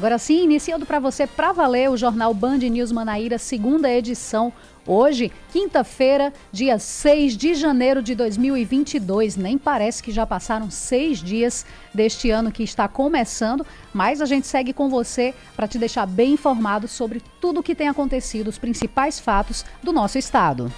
Agora sim, iniciando para você para valer o jornal Band News Manaíra, segunda edição. Hoje, quinta-feira, dia 6 de janeiro de 2022. Nem parece que já passaram seis dias deste ano que está começando, mas a gente segue com você para te deixar bem informado sobre tudo o que tem acontecido, os principais fatos do nosso estado.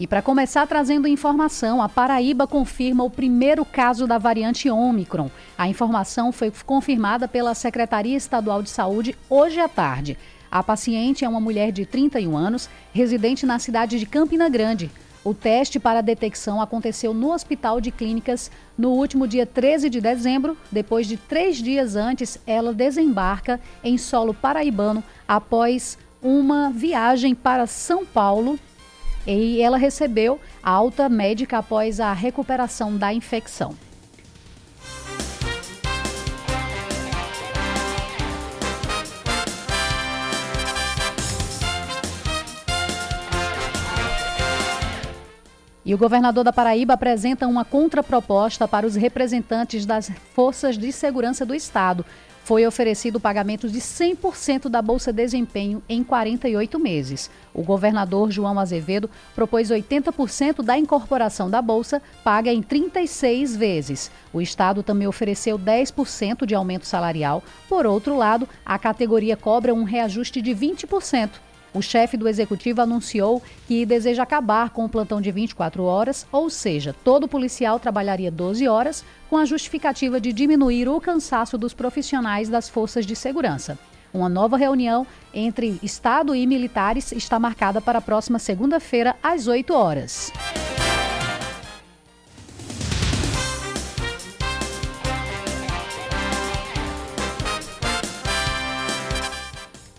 E para começar trazendo informação, a Paraíba confirma o primeiro caso da variante Ômicron. A informação foi confirmada pela Secretaria Estadual de Saúde hoje à tarde. A paciente é uma mulher de 31 anos, residente na cidade de Campina Grande. O teste para detecção aconteceu no Hospital de Clínicas no último dia 13 de dezembro. Depois de três dias antes, ela desembarca em solo paraibano após uma viagem para São Paulo e ela recebeu alta médica após a recuperação da infecção. E o governador da Paraíba apresenta uma contraproposta para os representantes das forças de segurança do Estado foi oferecido o pagamento de 100% da Bolsa Desempenho em 48 meses. O governador João Azevedo propôs 80% da incorporação da Bolsa, paga em 36 vezes. O Estado também ofereceu 10% de aumento salarial. Por outro lado, a categoria cobra um reajuste de 20%. O chefe do executivo anunciou que deseja acabar com o plantão de 24 horas, ou seja, todo policial trabalharia 12 horas, com a justificativa de diminuir o cansaço dos profissionais das forças de segurança. Uma nova reunião entre Estado e militares está marcada para a próxima segunda-feira, às 8 horas.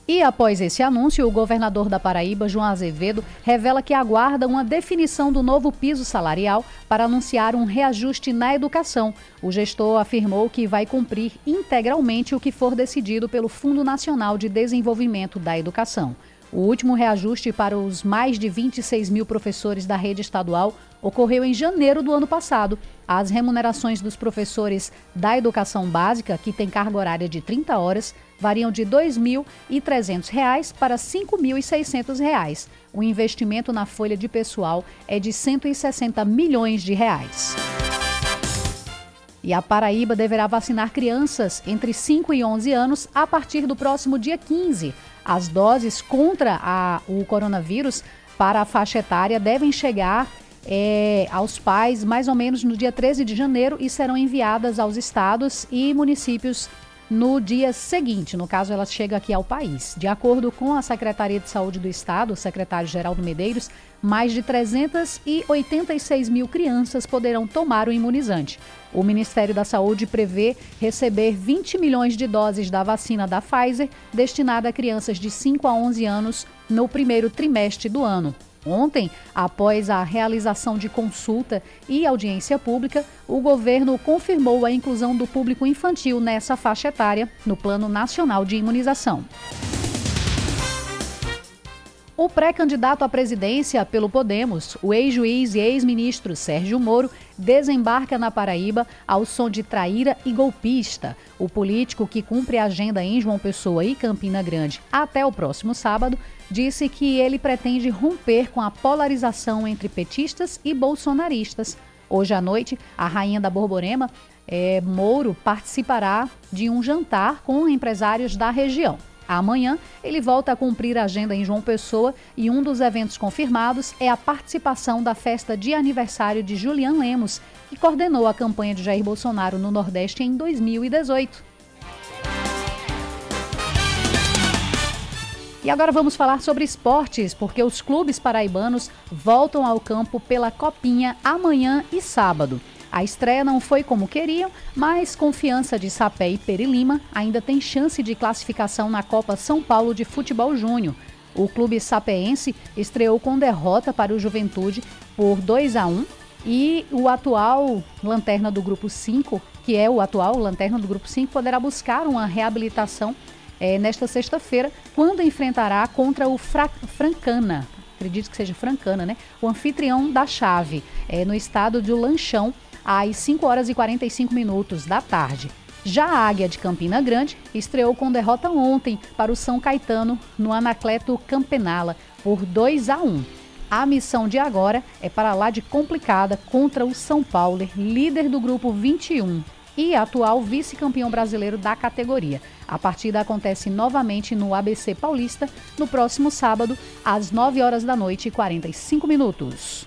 E após esse anúncio, o governador da Paraíba, João Azevedo, revela que aguarda uma definição do novo piso salarial para anunciar um reajuste na educação. O gestor afirmou que vai cumprir integralmente o que for decidido pelo Fundo Nacional de Desenvolvimento da Educação. O último reajuste para os mais de 26 mil professores da rede estadual ocorreu em janeiro do ano passado. As remunerações dos professores da educação básica, que tem carga horária de 30 horas, variam de R$ 2.300 para R$ 5.600. O investimento na folha de pessoal é de 160 milhões de reais. E a Paraíba deverá vacinar crianças entre 5 e 11 anos a partir do próximo dia 15. As doses contra a, o coronavírus para a faixa etária devem chegar é, aos pais mais ou menos no dia 13 de janeiro e serão enviadas aos estados e municípios no dia seguinte, no caso ela chega aqui ao país. De acordo com a Secretaria de Saúde do Estado, o secretário Geraldo Medeiros, mais de 386 mil crianças poderão tomar o imunizante. O Ministério da Saúde prevê receber 20 milhões de doses da vacina da Pfizer, destinada a crianças de 5 a 11 anos, no primeiro trimestre do ano. Ontem, após a realização de consulta e audiência pública, o governo confirmou a inclusão do público infantil nessa faixa etária no Plano Nacional de Imunização. O pré-candidato à presidência pelo Podemos, o ex-juiz e ex-ministro Sérgio Moro, desembarca na Paraíba ao som de traíra e golpista. O político que cumpre a agenda em João Pessoa e Campina Grande até o próximo sábado disse que ele pretende romper com a polarização entre petistas e bolsonaristas. Hoje à noite, a rainha da Borborema, é, Mouro, participará de um jantar com empresários da região. Amanhã, ele volta a cumprir a agenda em João Pessoa e um dos eventos confirmados é a participação da festa de aniversário de Julian Lemos, que coordenou a campanha de Jair Bolsonaro no Nordeste em 2018. E agora vamos falar sobre esportes, porque os clubes paraibanos voltam ao campo pela Copinha amanhã e sábado. A estreia não foi como queriam, mas confiança de Sapé e Perilima ainda tem chance de classificação na Copa São Paulo de Futebol Júnior. O clube sapeense estreou com derrota para o Juventude por 2 a 1 e o atual lanterna do grupo 5, que é o atual lanterna do grupo 5, poderá buscar uma reabilitação é, nesta sexta-feira, quando enfrentará contra o Fra Francana. Acredito que seja Francana, né? O anfitrião da chave, é, no estado de Lanchão, às 5 horas e 45 minutos da tarde. Já a Águia de Campina Grande estreou com derrota ontem para o São Caetano no Anacleto Campenala por 2 a 1. A missão de agora é para lá de complicada contra o São Paulo, líder do grupo 21 e atual vice-campeão brasileiro da categoria. A partida acontece novamente no ABC Paulista no próximo sábado, às 9 horas da noite e 45 minutos.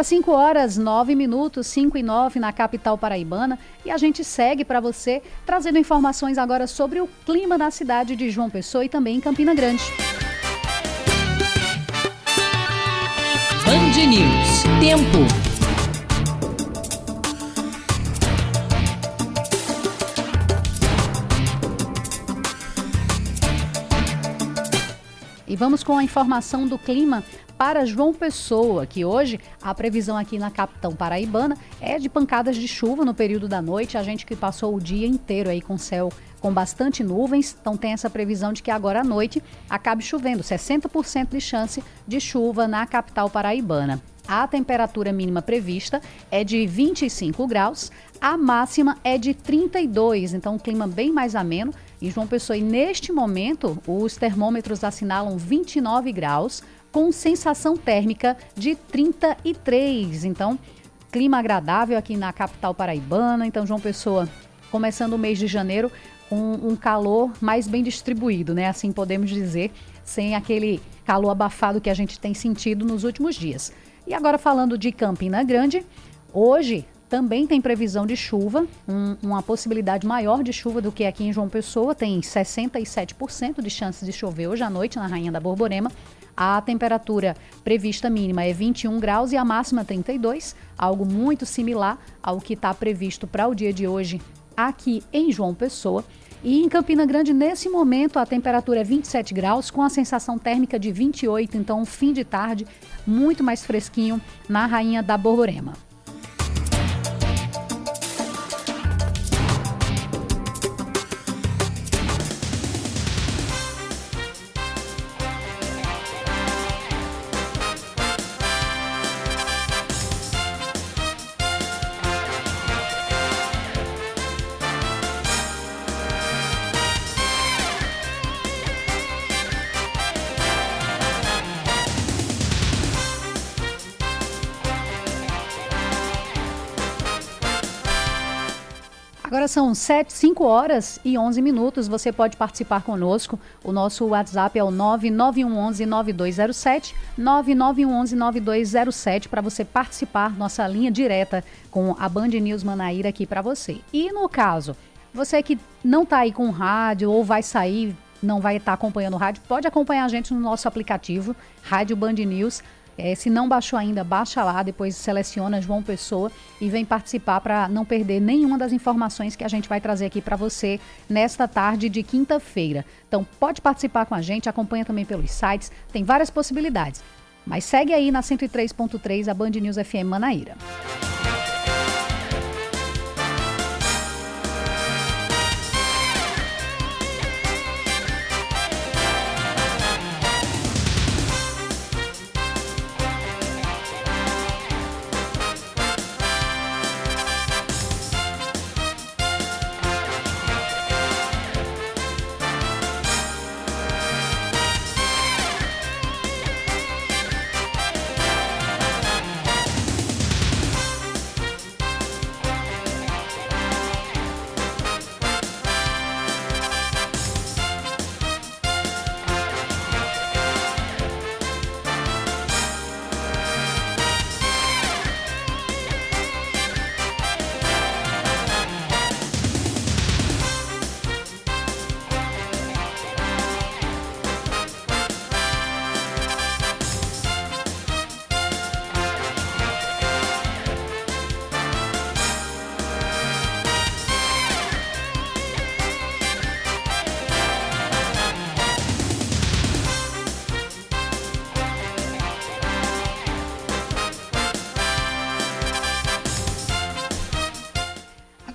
Agora 5 horas 9 minutos, 5 e 9 na capital paraibana e a gente segue para você trazendo informações agora sobre o clima na cidade de João Pessoa e também em Campina Grande. Band News. Tempo. E vamos com a informação do clima para João Pessoa, que hoje a previsão aqui na capital paraibana é de pancadas de chuva no período da noite. A gente que passou o dia inteiro aí com céu com bastante nuvens, então tem essa previsão de que agora à noite acabe chovendo, 60% de chance de chuva na capital paraibana. A temperatura mínima prevista é de 25 graus, a máxima é de 32, então um clima bem mais ameno. Em João Pessoa, e neste momento, os termômetros assinalam 29 graus, com sensação térmica de 33. Então, clima agradável aqui na capital paraibana. Então, João Pessoa, começando o mês de janeiro com um calor mais bem distribuído, né? Assim podemos dizer, sem aquele calor abafado que a gente tem sentido nos últimos dias. E agora falando de Campina Grande, hoje também tem previsão de chuva, um, uma possibilidade maior de chuva do que aqui em João Pessoa, tem 67% de chances de chover hoje à noite na Rainha da Borborema. A temperatura prevista mínima é 21 graus e a máxima 32, algo muito similar ao que está previsto para o dia de hoje aqui em João Pessoa. E em Campina Grande, nesse momento, a temperatura é 27 graus, com a sensação térmica de 28, então fim de tarde, muito mais fresquinho na Rainha da Borborema. Agora são 7, 5 horas e 11 minutos. Você pode participar conosco. O nosso WhatsApp é o 99111-9207. 99111-9207 para você participar. Nossa linha direta com a Band News Manaíra aqui para você. E no caso, você que não está aí com rádio ou vai sair, não vai estar tá acompanhando o rádio, pode acompanhar a gente no nosso aplicativo, Rádio Band News. É, se não baixou ainda, baixa lá, depois seleciona João Pessoa e vem participar para não perder nenhuma das informações que a gente vai trazer aqui para você nesta tarde de quinta-feira. Então pode participar com a gente, acompanha também pelos sites, tem várias possibilidades. Mas segue aí na 103.3 a Band News FM Manaíra.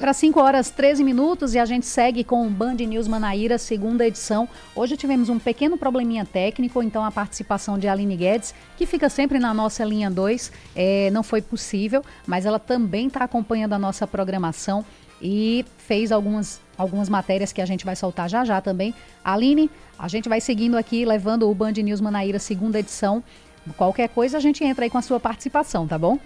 Para 5 horas 13 minutos e a gente segue com o Band News Manaíra, segunda edição. Hoje tivemos um pequeno probleminha técnico, então a participação de Aline Guedes, que fica sempre na nossa linha 2, é, não foi possível, mas ela também está acompanhando a nossa programação e fez algumas, algumas matérias que a gente vai soltar já já também. Aline, a gente vai seguindo aqui, levando o Band News Manaíra, segunda edição. Qualquer coisa a gente entra aí com a sua participação, tá bom?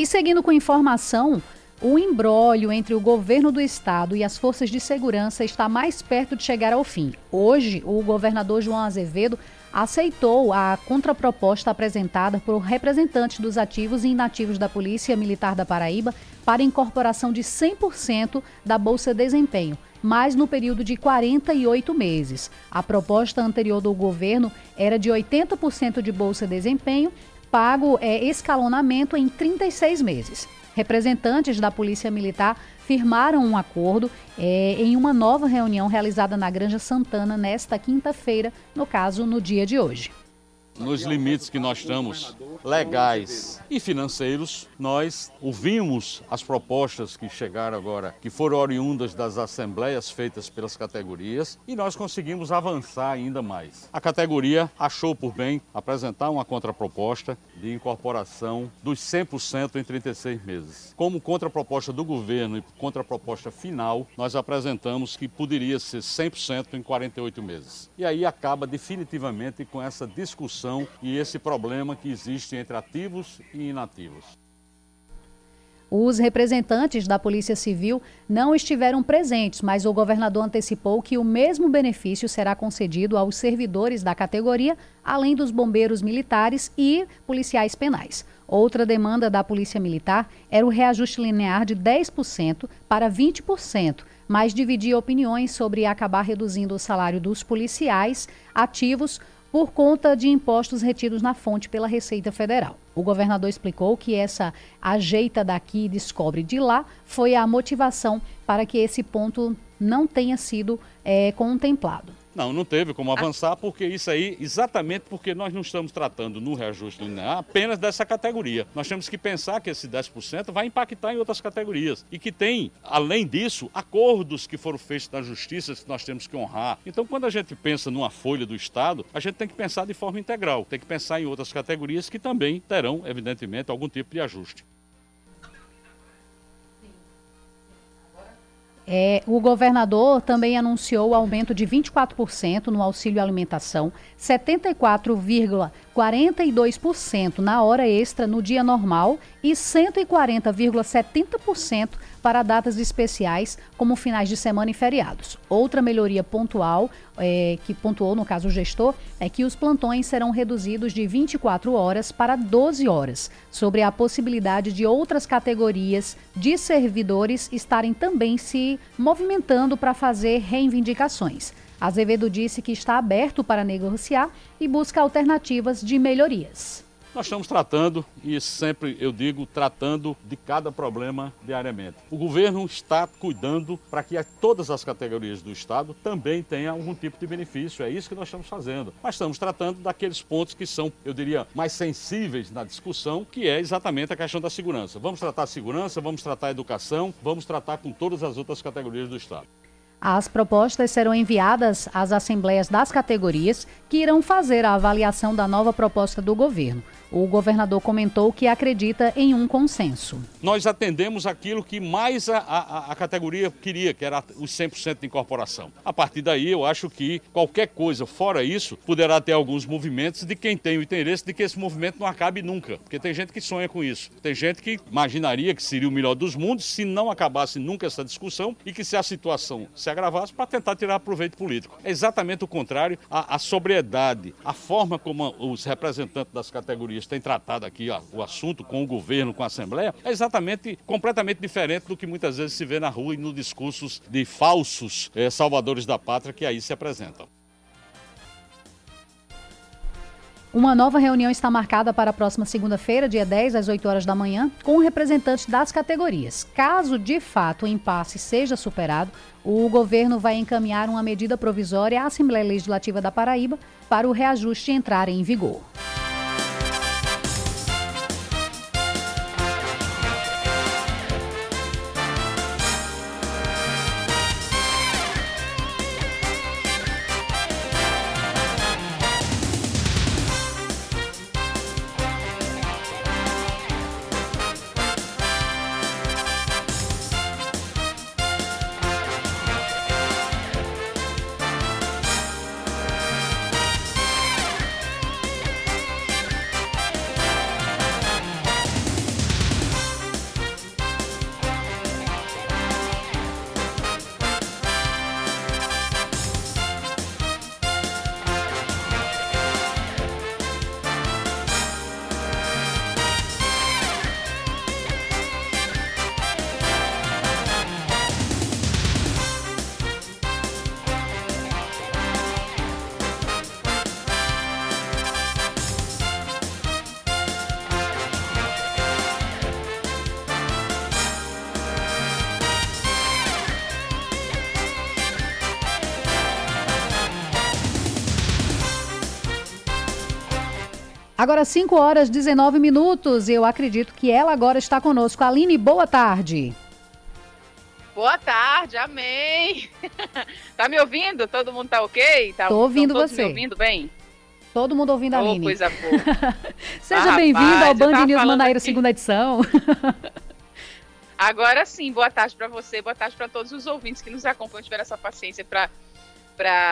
E seguindo com informação, o embrólio entre o governo do estado e as forças de segurança está mais perto de chegar ao fim. Hoje, o governador João Azevedo aceitou a contraproposta apresentada por representantes dos ativos e inativos da Polícia Militar da Paraíba para incorporação de 100% da Bolsa Desempenho, mas no período de 48 meses. A proposta anterior do governo era de 80% de Bolsa Desempenho pago é, escalonamento em 36 meses. Representantes da Polícia Militar firmaram um acordo é, em uma nova reunião realizada na Granja Santana nesta quinta-feira, no caso, no dia de hoje nos limites que nós estamos, legais e financeiros, nós ouvimos as propostas que chegaram agora, que foram oriundas das assembleias feitas pelas categorias, e nós conseguimos avançar ainda mais. A categoria achou por bem apresentar uma contraproposta de incorporação dos 100% em 36 meses. Como contraproposta do governo e contraproposta final, nós apresentamos que poderia ser 100% em 48 meses. E aí acaba definitivamente com essa discussão e esse problema que existe entre ativos e inativos. Os representantes da Polícia Civil não estiveram presentes, mas o governador antecipou que o mesmo benefício será concedido aos servidores da categoria, além dos bombeiros militares e policiais penais. Outra demanda da Polícia Militar era o reajuste linear de 10% para 20%, mas dividia opiniões sobre acabar reduzindo o salário dos policiais ativos por conta de impostos retidos na fonte pela Receita Federal. O governador explicou que essa ajeita daqui e descobre de lá foi a motivação para que esse ponto não tenha sido é, contemplado. Não, não teve como avançar, porque isso aí, exatamente porque nós não estamos tratando no reajuste linear apenas dessa categoria. Nós temos que pensar que esse 10% vai impactar em outras categorias e que tem, além disso, acordos que foram feitos na justiça que nós temos que honrar. Então, quando a gente pensa numa folha do Estado, a gente tem que pensar de forma integral, tem que pensar em outras categorias que também terão, evidentemente, algum tipo de ajuste. É, o governador também anunciou o aumento de 24% no auxílio alimentação, 74,42% na hora extra no dia normal e 140,70% para datas especiais, como finais de semana e feriados. Outra melhoria pontual, é, que pontuou no caso o gestor, é que os plantões serão reduzidos de 24 horas para 12 horas, sobre a possibilidade de outras categorias de servidores estarem também se movimentando para fazer reivindicações. Azevedo disse que está aberto para negociar e busca alternativas de melhorias. Nós estamos tratando, e sempre eu digo, tratando de cada problema diariamente. O governo está cuidando para que todas as categorias do Estado também tenham algum tipo de benefício. É isso que nós estamos fazendo. Mas estamos tratando daqueles pontos que são, eu diria, mais sensíveis na discussão, que é exatamente a questão da segurança. Vamos tratar a segurança, vamos tratar a educação, vamos tratar com todas as outras categorias do Estado. As propostas serão enviadas às assembleias das categorias que irão fazer a avaliação da nova proposta do governo. O governador comentou que acredita em um consenso. Nós atendemos aquilo que mais a, a, a categoria queria, que era os 100% de incorporação. A partir daí, eu acho que qualquer coisa fora isso poderá ter alguns movimentos de quem tem o interesse de que esse movimento não acabe nunca. Porque tem gente que sonha com isso. Tem gente que imaginaria que seria o melhor dos mundos se não acabasse nunca essa discussão e que se a situação se agravasse para tentar tirar proveito político. É exatamente o contrário. A, a sobriedade, a forma como os representantes das categorias tem tratado aqui ó, o assunto com o governo, com a Assembleia, é exatamente completamente diferente do que muitas vezes se vê na rua e nos discursos de falsos é, salvadores da pátria que aí se apresentam. Uma nova reunião está marcada para a próxima segunda-feira, dia 10, às 8 horas da manhã, com representantes das categorias. Caso de fato o impasse seja superado, o governo vai encaminhar uma medida provisória à Assembleia Legislativa da Paraíba para o reajuste entrar em vigor. Agora 5 horas 19 minutos. Eu acredito que ela agora está conosco. Aline, boa tarde. Boa tarde, amém. tá me ouvindo? Todo mundo tá ok? Tá, Tô ouvindo todos você. me ouvindo bem? Todo mundo ouvindo a oh, Aline. coisa boa. Seja ah, bem-vindo ao Band News Manaíra, aqui. segunda edição. Agora sim, boa tarde para você, boa tarde para todos os ouvintes que nos acompanham, tiveram essa paciência para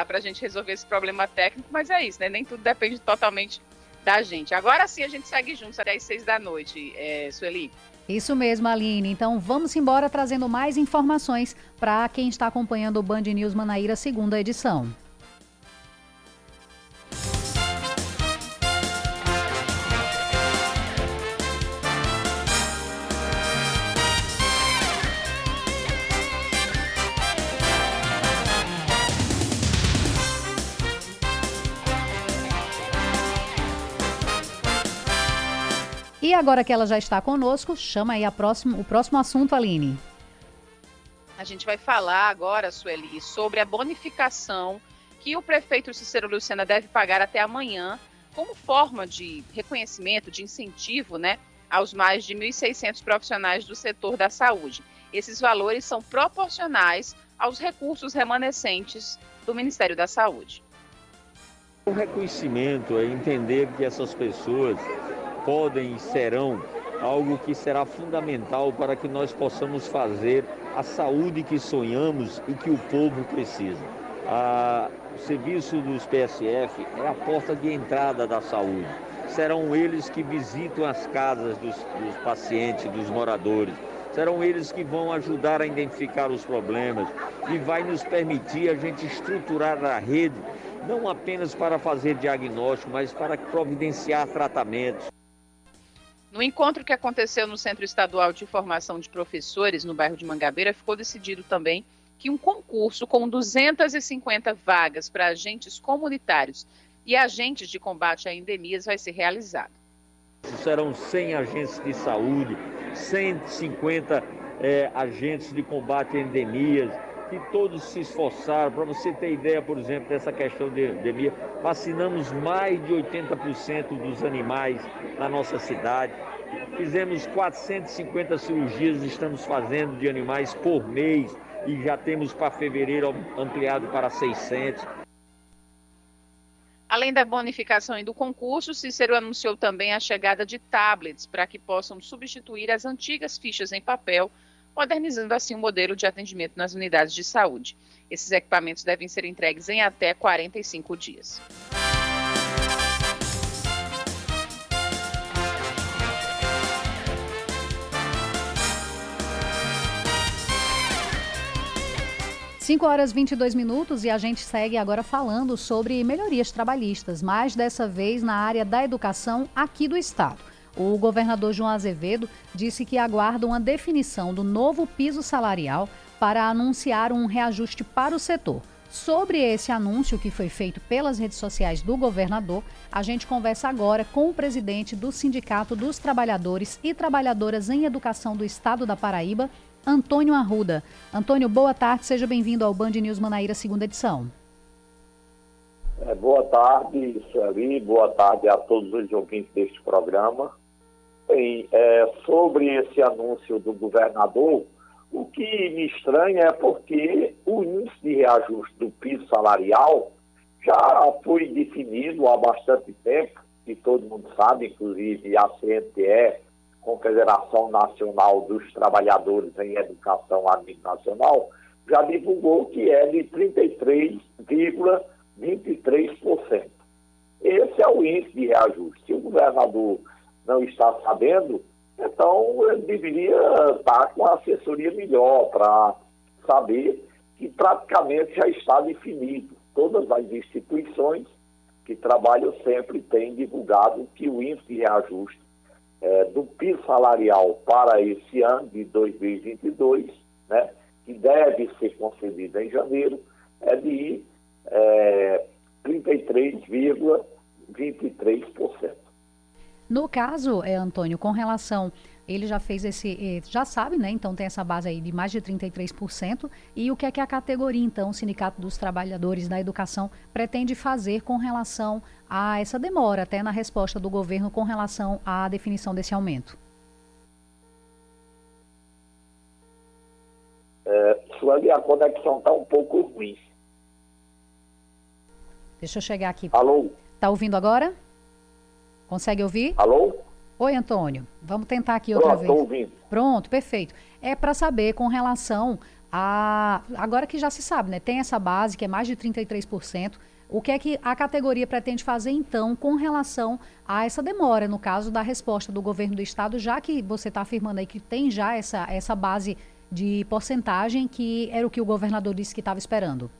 a gente resolver esse problema técnico, mas é isso, né? Nem tudo depende totalmente da gente. Agora sim a gente segue juntos até às seis da noite, é, Sueli. Isso mesmo, Aline. Então vamos embora trazendo mais informações para quem está acompanhando o Band News Manaíra, segunda edição. E agora que ela já está conosco, chama aí a próximo, o próximo assunto, Aline. A gente vai falar agora, Sueli, sobre a bonificação que o prefeito Cícero Lucena deve pagar até amanhã como forma de reconhecimento, de incentivo, né, aos mais de 1.600 profissionais do setor da saúde. Esses valores são proporcionais aos recursos remanescentes do Ministério da Saúde. O reconhecimento é entender que essas pessoas podem e serão algo que será fundamental para que nós possamos fazer a saúde que sonhamos e que o povo precisa. O serviço dos PSF é a porta de entrada da saúde. Serão eles que visitam as casas dos, dos pacientes, dos moradores. Serão eles que vão ajudar a identificar os problemas e vai nos permitir a gente estruturar a rede não apenas para fazer diagnóstico, mas para providenciar tratamentos. No encontro que aconteceu no Centro Estadual de Formação de Professores, no bairro de Mangabeira, ficou decidido também que um concurso com 250 vagas para agentes comunitários e agentes de combate a endemias vai ser realizado. Serão 100 agentes de saúde, 150 é, agentes de combate a endemias, que todos se esforçaram. Para você ter ideia, por exemplo, dessa questão de endemia, vacinamos mais de 80% dos animais na nossa cidade. Fizemos 450 cirurgias, estamos fazendo de animais por mês e já temos para fevereiro ampliado para 600. Além da bonificação e do concurso, Cícero anunciou também a chegada de tablets para que possam substituir as antigas fichas em papel modernizando assim o modelo de atendimento nas unidades de saúde. Esses equipamentos devem ser entregues em até 45 dias. Cinco horas 22 minutos e a gente segue agora falando sobre melhorias trabalhistas, mas dessa vez na área da educação aqui do estado. O governador João Azevedo disse que aguarda uma definição do novo piso salarial para anunciar um reajuste para o setor. Sobre esse anúncio que foi feito pelas redes sociais do governador, a gente conversa agora com o presidente do Sindicato dos Trabalhadores e Trabalhadoras em Educação do Estado da Paraíba, Antônio Arruda. Antônio, boa tarde, seja bem-vindo ao Band News Manaíra, segunda edição. É, boa tarde, Sueli, boa tarde a todos os ouvintes deste programa. É, sobre esse anúncio do governador, o que me estranha é porque o índice de reajuste do piso salarial já foi definido há bastante tempo, e todo mundo sabe, inclusive a CNTE, Confederação Nacional dos Trabalhadores em Educação a nível nacional, já divulgou que é de 33,23%. Esse é o índice de reajuste. Se o governador não está sabendo, então deveria estar com a assessoria melhor para saber que praticamente já está definido. Todas as instituições que trabalham sempre têm divulgado que o índice de reajuste é, do piso salarial para esse ano de 2022, né, que deve ser concedido em janeiro, é de é, 33,23%. No caso, é, Antônio, com relação ele já fez esse, eh, já sabe, né? Então tem essa base aí de mais de 33%. E o que é que a categoria, então, o Sindicato dos Trabalhadores da Educação, pretende fazer com relação a essa demora até na resposta do governo com relação à definição desse aumento? É, Sueli, a conexão está um pouco ruim. Deixa eu chegar aqui. Alô? Tá ouvindo agora? Consegue ouvir? Alô? Oi, Antônio. Vamos tentar aqui outra Pronto, vez. estou ouvindo. Pronto, perfeito. É para saber com relação a. Agora que já se sabe, né? Tem essa base que é mais de 33%. O que é que a categoria pretende fazer, então, com relação a essa demora, no caso da resposta do governo do estado, já que você está afirmando aí que tem já essa, essa base de porcentagem que era o que o governador disse que estava esperando?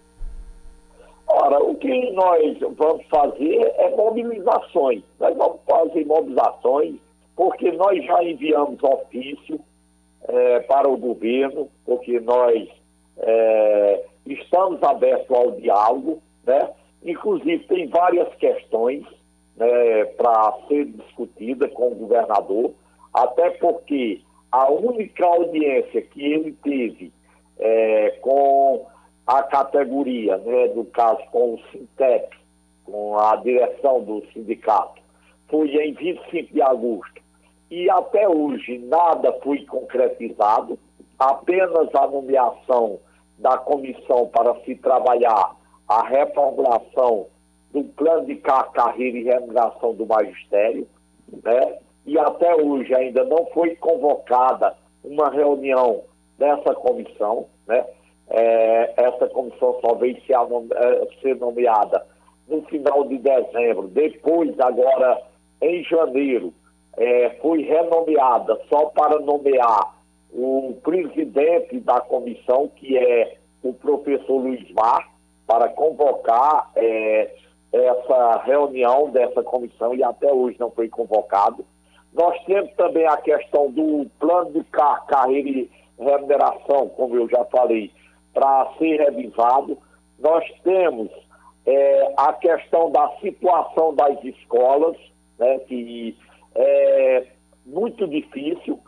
Ora, o que nós vamos fazer é mobilizações. Nós vamos fazer mobilizações porque nós já enviamos ofício é, para o governo, porque nós é, estamos abertos ao diálogo, né? Inclusive tem várias questões né, para ser discutida com o governador, até porque a única audiência que ele teve é, com a categoria, né, no caso com o Sintep, com a direção do sindicato, foi em 25 de agosto. E até hoje nada foi concretizado, apenas a nomeação da comissão para se trabalhar a reformulação do plano de carreira e remuneração do magistério, né? E até hoje ainda não foi convocada uma reunião dessa comissão, né? É, essa comissão só ser, é, ser nomeada no final de dezembro. Depois, agora em janeiro, é, foi renomeada só para nomear o presidente da comissão, que é o professor Luiz Mar, para convocar é, essa reunião dessa comissão e até hoje não foi convocado. Nós temos também a questão do plano de car carreira e remuneração, como eu já falei, para ser revisado. Nós temos é, a questão da situação das escolas, né, que é muito difícil,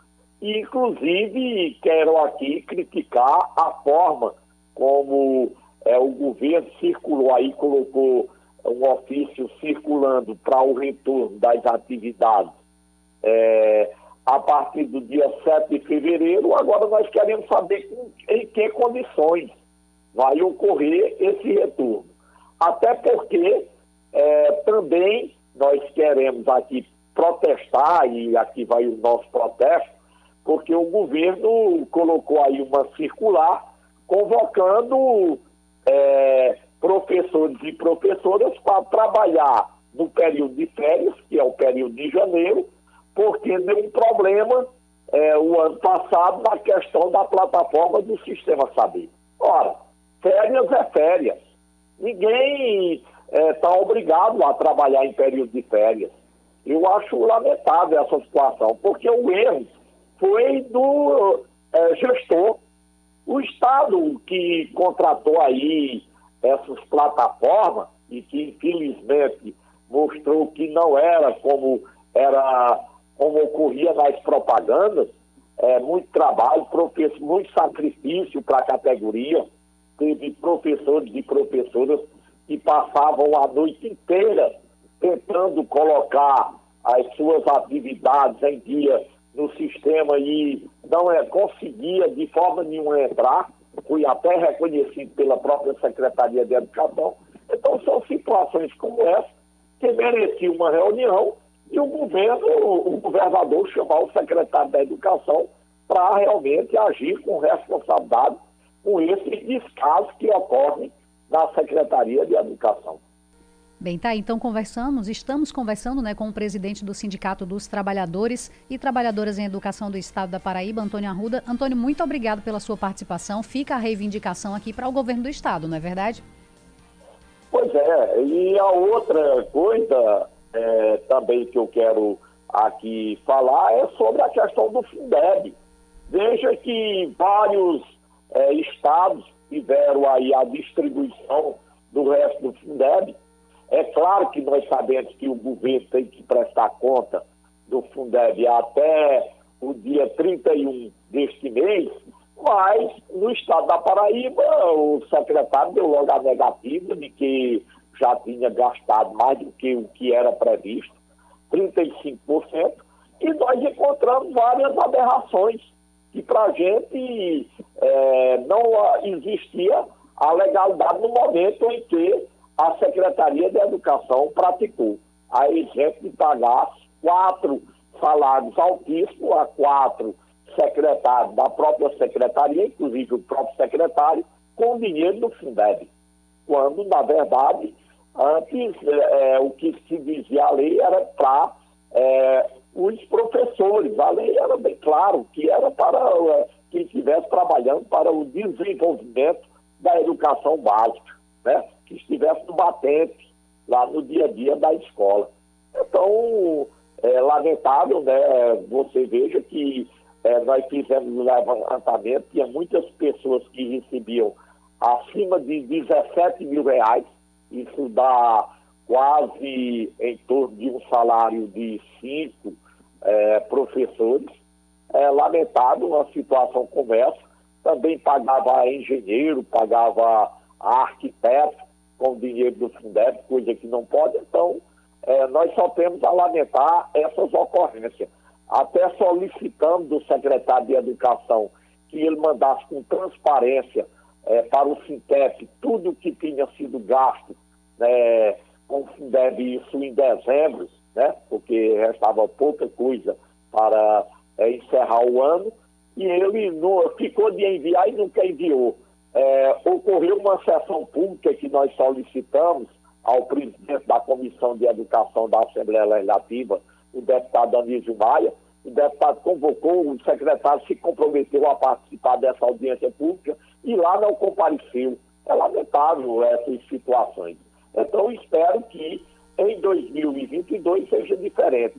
e inclusive quero aqui criticar a forma como é, o governo circulou aí, colocou um ofício circulando para o retorno das atividades é, a partir do dia 7 de fevereiro. Agora nós queremos saber em que condições vai ocorrer esse retorno. Até porque é, também nós queremos aqui protestar, e aqui vai o nosso protesto, porque o governo colocou aí uma circular convocando é, professores e professoras para trabalhar no período de férias, que é o período de janeiro, porque deu um problema é, o ano passado na questão da plataforma do Sistema Saber. Ora, férias é férias. Ninguém está é, obrigado a trabalhar em período de férias. Eu acho lamentável essa situação, porque o erro foi do é, gestor. O Estado que contratou aí essas plataformas e que infelizmente mostrou que não era como era como ocorria nas propagandas, é, muito trabalho, muito sacrifício para a categoria. Teve professores e professoras que passavam a noite inteira tentando colocar as suas atividades em dia no sistema e não é, conseguia de forma nenhuma entrar, fui até reconhecido pela própria Secretaria de Educação. Então são situações como essa que mereciam uma reunião e o governo, o governador chamar o secretário da Educação para realmente agir com responsabilidade com esses descasos que ocorrem na Secretaria de Educação. Bem, tá, então conversamos, estamos conversando né, com o presidente do Sindicato dos Trabalhadores e Trabalhadoras em Educação do Estado da Paraíba, Antônio Arruda. Antônio, muito obrigado pela sua participação. Fica a reivindicação aqui para o governo do Estado, não é verdade? Pois é, e a outra coisa é, também que eu quero aqui falar é sobre a questão do Fundeb. Veja que vários é, estados tiveram aí a distribuição do resto do Fundeb. É claro que nós sabemos que o governo tem que prestar conta do Fundeb até o dia 31 deste mês, mas no estado da Paraíba, o secretário deu logo a negativa de que já tinha gastado mais do que o que era previsto, 35%, e nós encontramos várias aberrações que para a gente é, não existia a legalidade no momento em que a Secretaria de Educação praticou. A exemplo de pagar quatro salários altíssimos a quatro secretários da própria secretaria, inclusive o próprio secretário, com dinheiro do Fundeb. Quando, na verdade, antes é, o que se dizia a lei era para é, os professores. A lei era bem claro que era para é, quem estivesse trabalhando para o desenvolvimento da educação básica, né? que estivesse no batente, lá no dia a dia da escola. Então, é lamentável, né? Você veja que é, nós fizemos um levantamento, tinha muitas pessoas que recebiam acima de 17 mil reais, isso dá quase em torno de um salário de cinco é, professores. É lamentável uma situação como essa. Também pagava engenheiro, pagava arquiteto com dinheiro do Fundeb, coisa que não pode. Então, é, nós só temos a lamentar essas ocorrências. Até solicitando do secretário de Educação que ele mandasse com transparência é, para o Sintep tudo que tinha sido gasto né, com o Fundeb isso em dezembro, né, porque restava pouca coisa para é, encerrar o ano, e ele ficou de enviar e nunca enviou. É, ocorreu uma sessão pública que nós solicitamos ao presidente da Comissão de Educação da Assembleia Legislativa, o deputado Anísio Maia. O deputado convocou, o secretário se comprometeu a participar dessa audiência pública e lá não compareceu. É lamentável essas situações. Então, espero que em 2022 seja diferente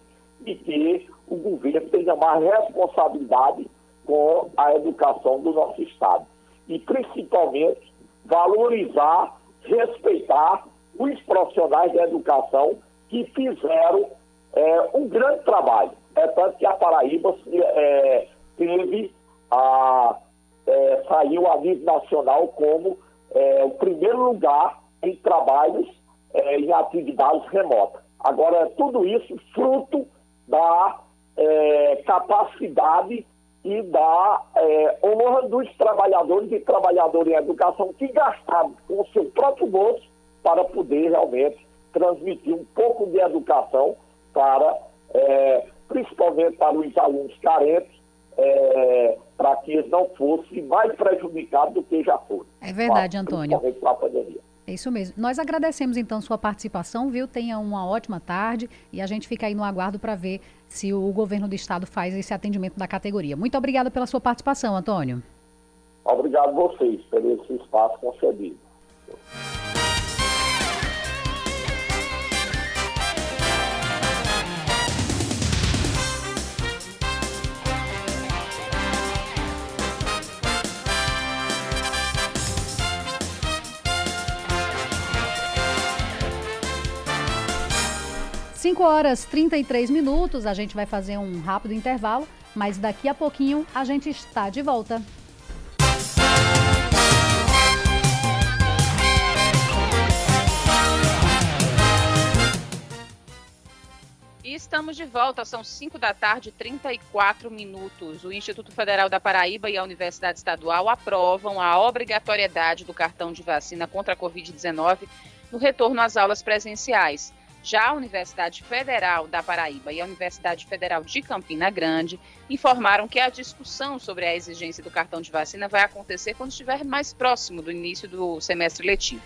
e que o governo tenha mais responsabilidade com a educação do nosso Estado. E, principalmente, valorizar, respeitar os profissionais da educação que fizeram é, um grande trabalho. É tanto que a Paraíba é, teve a, é, saiu a nível nacional como é, o primeiro lugar em trabalhos é, em atividades remotas. Agora, tudo isso fruto da é, capacidade e da honra dos trabalhadores e trabalhadoras em educação que gastaram com o seu próprio bolso para poder realmente transmitir um pouco de educação para, é, principalmente para os alunos carentes, é, para que eles não fossem mais prejudicados do que já foram. É verdade, Antônio. Principalmente com a pandemia. É isso mesmo. Nós agradecemos então sua participação, viu? Tenha uma ótima tarde e a gente fica aí no aguardo para ver se o governo do estado faz esse atendimento da categoria. Muito obrigada pela sua participação, Antônio. Obrigado a vocês por esse espaço concedido. 5 horas 33 minutos, a gente vai fazer um rápido intervalo, mas daqui a pouquinho a gente está de volta. Estamos de volta, são 5 da tarde, 34 minutos. O Instituto Federal da Paraíba e a Universidade Estadual aprovam a obrigatoriedade do cartão de vacina contra a Covid-19 no retorno às aulas presenciais. Já a Universidade Federal da Paraíba e a Universidade Federal de Campina Grande informaram que a discussão sobre a exigência do cartão de vacina vai acontecer quando estiver mais próximo do início do semestre letivo.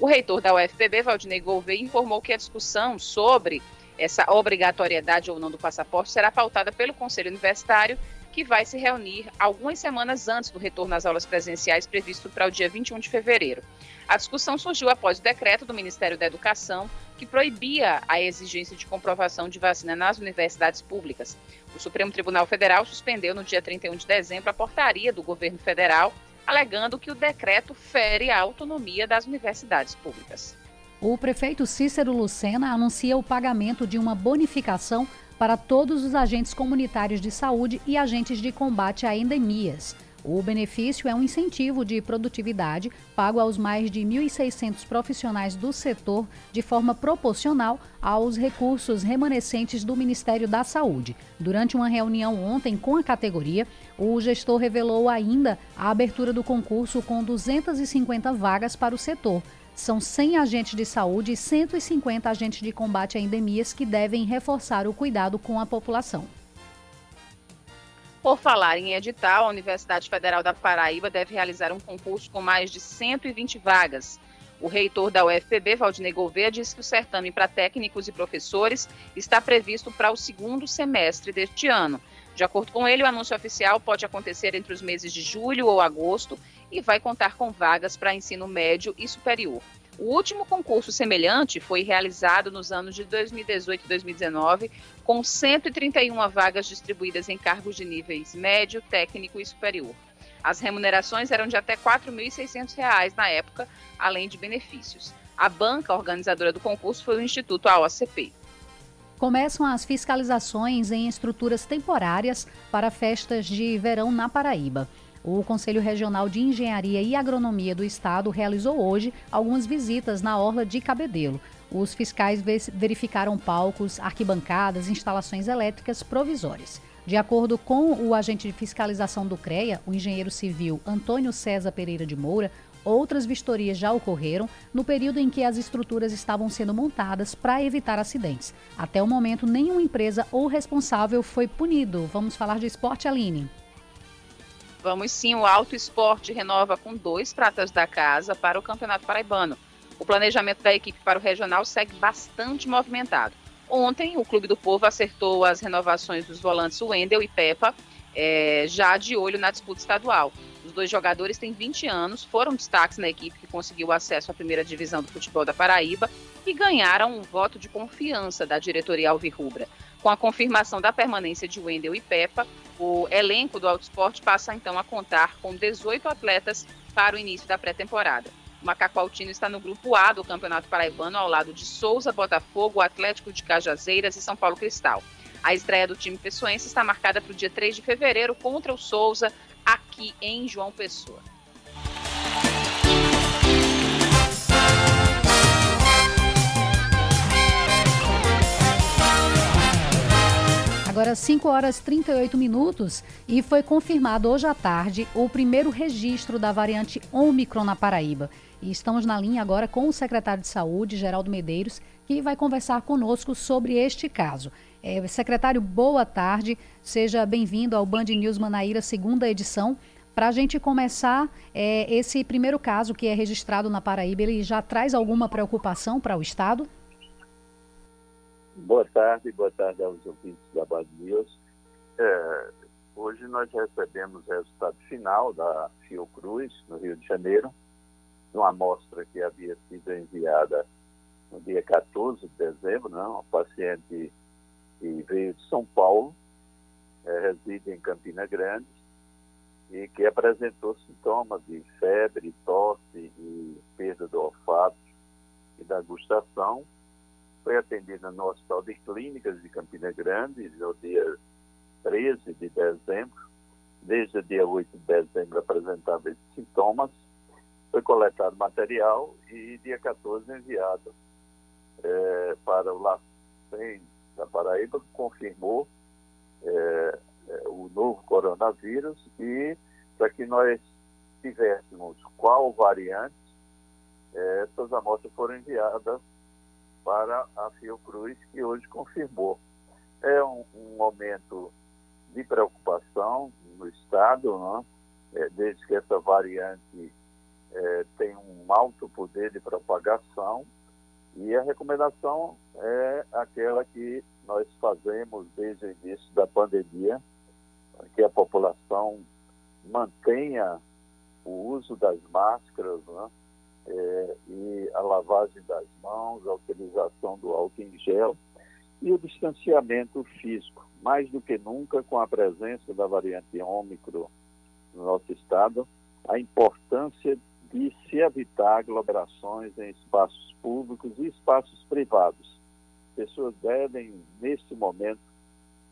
O reitor da UFPB, Valdinei Gouveia, informou que a discussão sobre essa obrigatoriedade ou não do passaporte será pautada pelo Conselho Universitário, que vai se reunir algumas semanas antes do retorno às aulas presenciais previsto para o dia 21 de fevereiro. A discussão surgiu após o decreto do Ministério da Educação que proibia a exigência de comprovação de vacina nas universidades públicas. O Supremo Tribunal Federal suspendeu no dia 31 de dezembro a portaria do governo federal, alegando que o decreto fere a autonomia das universidades públicas. O prefeito Cícero Lucena anuncia o pagamento de uma bonificação para todos os agentes comunitários de saúde e agentes de combate a endemias. O benefício é um incentivo de produtividade pago aos mais de 1.600 profissionais do setor de forma proporcional aos recursos remanescentes do Ministério da Saúde. Durante uma reunião ontem com a categoria, o gestor revelou ainda a abertura do concurso com 250 vagas para o setor. São 100 agentes de saúde e 150 agentes de combate a endemias que devem reforçar o cuidado com a população. Por falar em edital, a Universidade Federal da Paraíba deve realizar um concurso com mais de 120 vagas. O reitor da UFPB, Valdinei Gouveia, disse que o certame para técnicos e professores está previsto para o segundo semestre deste ano. De acordo com ele, o anúncio oficial pode acontecer entre os meses de julho ou agosto e vai contar com vagas para ensino médio e superior. O último concurso semelhante foi realizado nos anos de 2018 e 2019, com 131 vagas distribuídas em cargos de níveis médio, técnico e superior. As remunerações eram de até R$ 4.600 na época, além de benefícios. A banca organizadora do concurso foi o Instituto AOCP. Começam as fiscalizações em estruturas temporárias para festas de verão na Paraíba. O Conselho Regional de Engenharia e Agronomia do Estado realizou hoje algumas visitas na Orla de Cabedelo. Os fiscais verificaram palcos, arquibancadas, instalações elétricas provisórias. De acordo com o agente de fiscalização do CREA, o engenheiro civil Antônio César Pereira de Moura, outras vistorias já ocorreram no período em que as estruturas estavam sendo montadas para evitar acidentes. Até o momento, nenhuma empresa ou responsável foi punido. Vamos falar de esporte, Aline. Vamos sim, o Alto Esporte renova com dois pratas da casa para o Campeonato Paraibano. O planejamento da equipe para o regional segue bastante movimentado. Ontem, o Clube do Povo acertou as renovações dos volantes Wendel e Peppa, é, já de olho na disputa estadual. Os dois jogadores têm 20 anos, foram destaques na equipe que conseguiu acesso à primeira divisão do futebol da Paraíba e ganharam um voto de confiança da diretoria Alvirrubra. Com a confirmação da permanência de Wendel e Peppa, o elenco do Alto Esporte passa então a contar com 18 atletas para o início da pré-temporada. O Macaco Altino está no grupo A do Campeonato Paraibano, ao lado de Souza, Botafogo, Atlético de Cajazeiras e São Paulo Cristal. A estreia do time pessoense está marcada para o dia 3 de fevereiro contra o Souza, aqui em João Pessoa. 5 horas 38 minutos e foi confirmado hoje à tarde o primeiro registro da variante Omicron na Paraíba. E estamos na linha agora com o secretário de Saúde, Geraldo Medeiros, que vai conversar conosco sobre este caso. É, secretário, boa tarde. Seja bem-vindo ao Band News Manaíra, segunda edição. Para a gente começar, é, esse primeiro caso que é registrado na Paraíba, ele já traz alguma preocupação para o Estado? Boa tarde, boa tarde aos ouvintes da Band News. É, hoje nós recebemos o resultado final da Fiocruz, no Rio de Janeiro, uma amostra que havia sido enviada no dia 14 de dezembro, não, né, uma paciente que veio de São Paulo, é, reside em Campina Grande, e que apresentou sintomas de febre, tosse e perda do olfato e da gustação. Foi atendida no Hospital de Clínicas de Campina Grande no dia 13 de dezembro. Desde o dia 8 de dezembro apresentava esses sintomas. Foi coletado material e dia 14 enviado é, para o LACEN da Paraíba, que confirmou é, é, o novo coronavírus e para que nós tivéssemos qual variante, é, essas amostras foram enviadas para a Fiocruz, que hoje confirmou. É um, um momento de preocupação no Estado, né? é, desde que essa variante é, tem um alto poder de propagação e a recomendação é aquela que nós fazemos desde o início da pandemia, que a população mantenha o uso das máscaras né? É, e a lavagem das mãos, a utilização do álcool em gel e o distanciamento físico. Mais do que nunca, com a presença da variante Ômicron no nosso estado, a importância de se evitar aglomerações em espaços públicos e espaços privados. Pessoas devem, neste momento,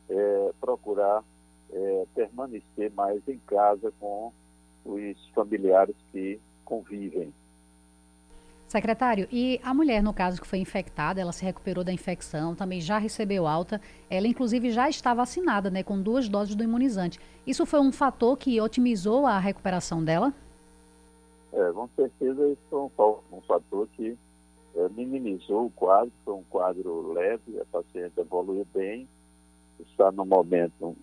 é, procurar é, permanecer mais em casa com os familiares que convivem. Secretário, e a mulher, no caso, que foi infectada, ela se recuperou da infecção, também já recebeu alta, ela inclusive já está vacinada, né, com duas doses do imunizante. Isso foi um fator que otimizou a recuperação dela? É, com certeza isso foi um, fator que é, minimizou o quadro, foi um quadro leve, a paciente evoluiu bem, está no momento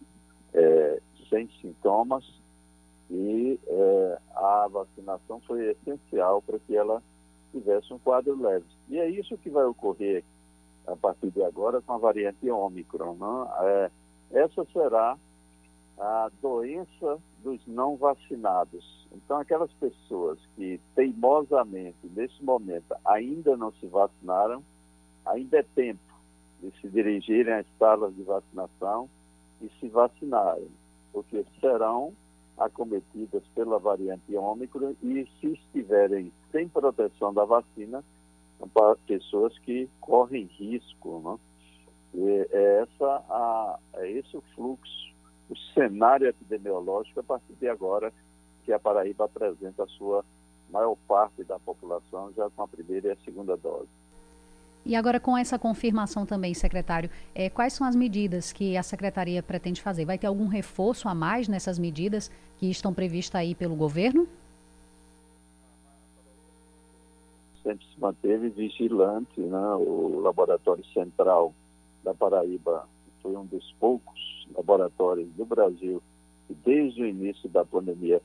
é, sem sintomas e é, a vacinação foi essencial para que ela tivesse um quadro leve. E é isso que vai ocorrer a partir de agora com a variante Ômicron. Né? É, essa será a doença dos não vacinados. Então, aquelas pessoas que teimosamente, nesse momento, ainda não se vacinaram, ainda é tempo de se dirigirem às salas de vacinação e se vacinarem, porque serão acometidas pela variante Ômicron e se estiverem sem proteção da vacina, para pessoas que correm risco. Né? E é, essa a, é esse o fluxo, o cenário epidemiológico a partir de agora que a Paraíba apresenta a sua maior parte da população já com a primeira e a segunda dose. E agora, com essa confirmação também, secretário, é, quais são as medidas que a secretaria pretende fazer? Vai ter algum reforço a mais nessas medidas que estão previstas aí pelo governo? Sempre se manteve vigilante, né? O Laboratório Central da Paraíba foi um dos poucos laboratórios do Brasil que, desde o início da pandemia,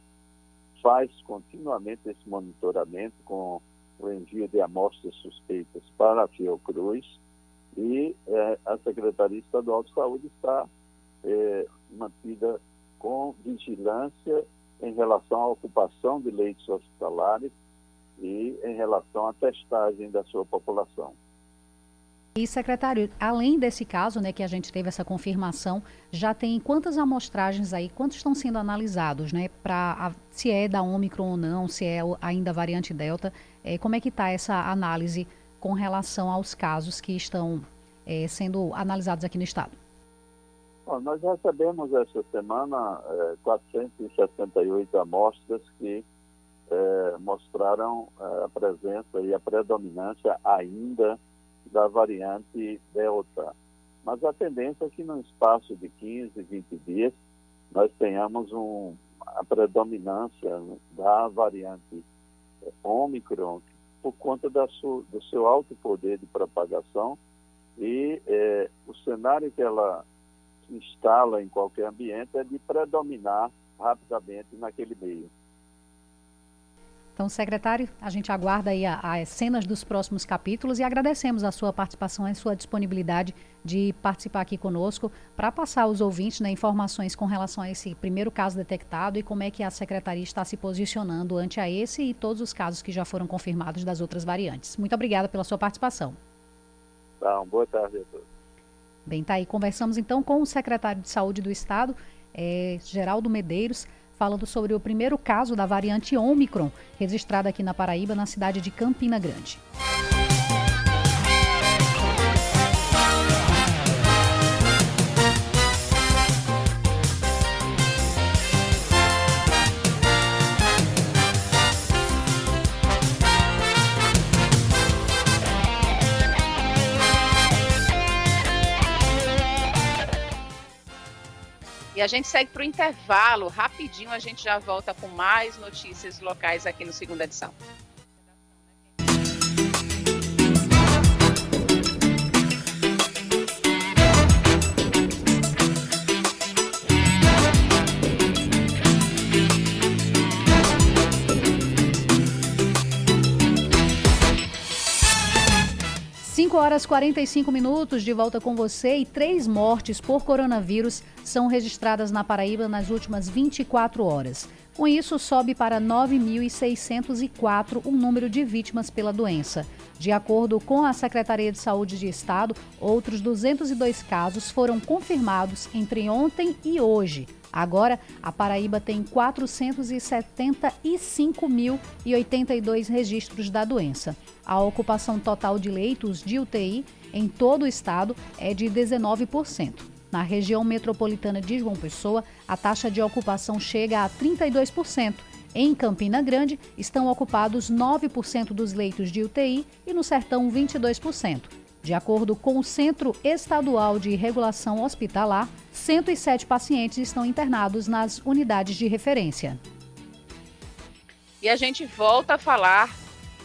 faz continuamente esse monitoramento com o envio de amostras suspeitas para a Fiocruz e eh, a Secretaria Estadual de Saúde está eh, mantida com vigilância em relação à ocupação de leitos hospitalares e em relação à testagem da sua população. E, secretário, além desse caso, né, que a gente teve essa confirmação, já tem quantas amostragens aí, quantos estão sendo analisados, né, para se é da Omicron ou não, se é ainda variante Delta, é, como é que está essa análise com relação aos casos que estão é, sendo analisados aqui no estado? Bom, nós recebemos essa semana é, 468 amostras que é, mostraram é, a presença e a predominância ainda da variante Delta. Mas a tendência é que no espaço de 15, 20 dias, nós tenhamos um, a predominância da variante Ômicron por conta su, do seu alto poder de propagação e é, o cenário que ela instala em qualquer ambiente é de predominar rapidamente naquele meio. Então, secretário, a gente aguarda aí as cenas dos próximos capítulos e agradecemos a sua participação e a sua disponibilidade de participar aqui conosco para passar aos ouvintes né, informações com relação a esse primeiro caso detectado e como é que a secretaria está se posicionando ante a esse e todos os casos que já foram confirmados das outras variantes. Muito obrigada pela sua participação. Tá, boa tarde a todos. Bem, tá aí. Conversamos então com o secretário de Saúde do Estado, é, Geraldo Medeiros falando sobre o primeiro caso da variante Omicron, registrada aqui na Paraíba, na cidade de Campina Grande. E a gente segue para o intervalo. Rapidinho a gente já volta com mais notícias locais aqui no Segunda Edição. 5 horas 45 minutos de volta com você e três mortes por coronavírus são registradas na Paraíba nas últimas 24 horas. Com isso, sobe para 9.604 o número de vítimas pela doença. De acordo com a Secretaria de Saúde de Estado, outros 202 casos foram confirmados entre ontem e hoje. Agora, a Paraíba tem 475.082 registros da doença. A ocupação total de leitos de UTI em todo o estado é de 19%. Na região metropolitana de João Pessoa, a taxa de ocupação chega a 32%. Em Campina Grande, estão ocupados 9% dos leitos de UTI e no Sertão, 22%. De acordo com o Centro Estadual de Regulação Hospitalar, 107 pacientes estão internados nas unidades de referência. E a gente volta a falar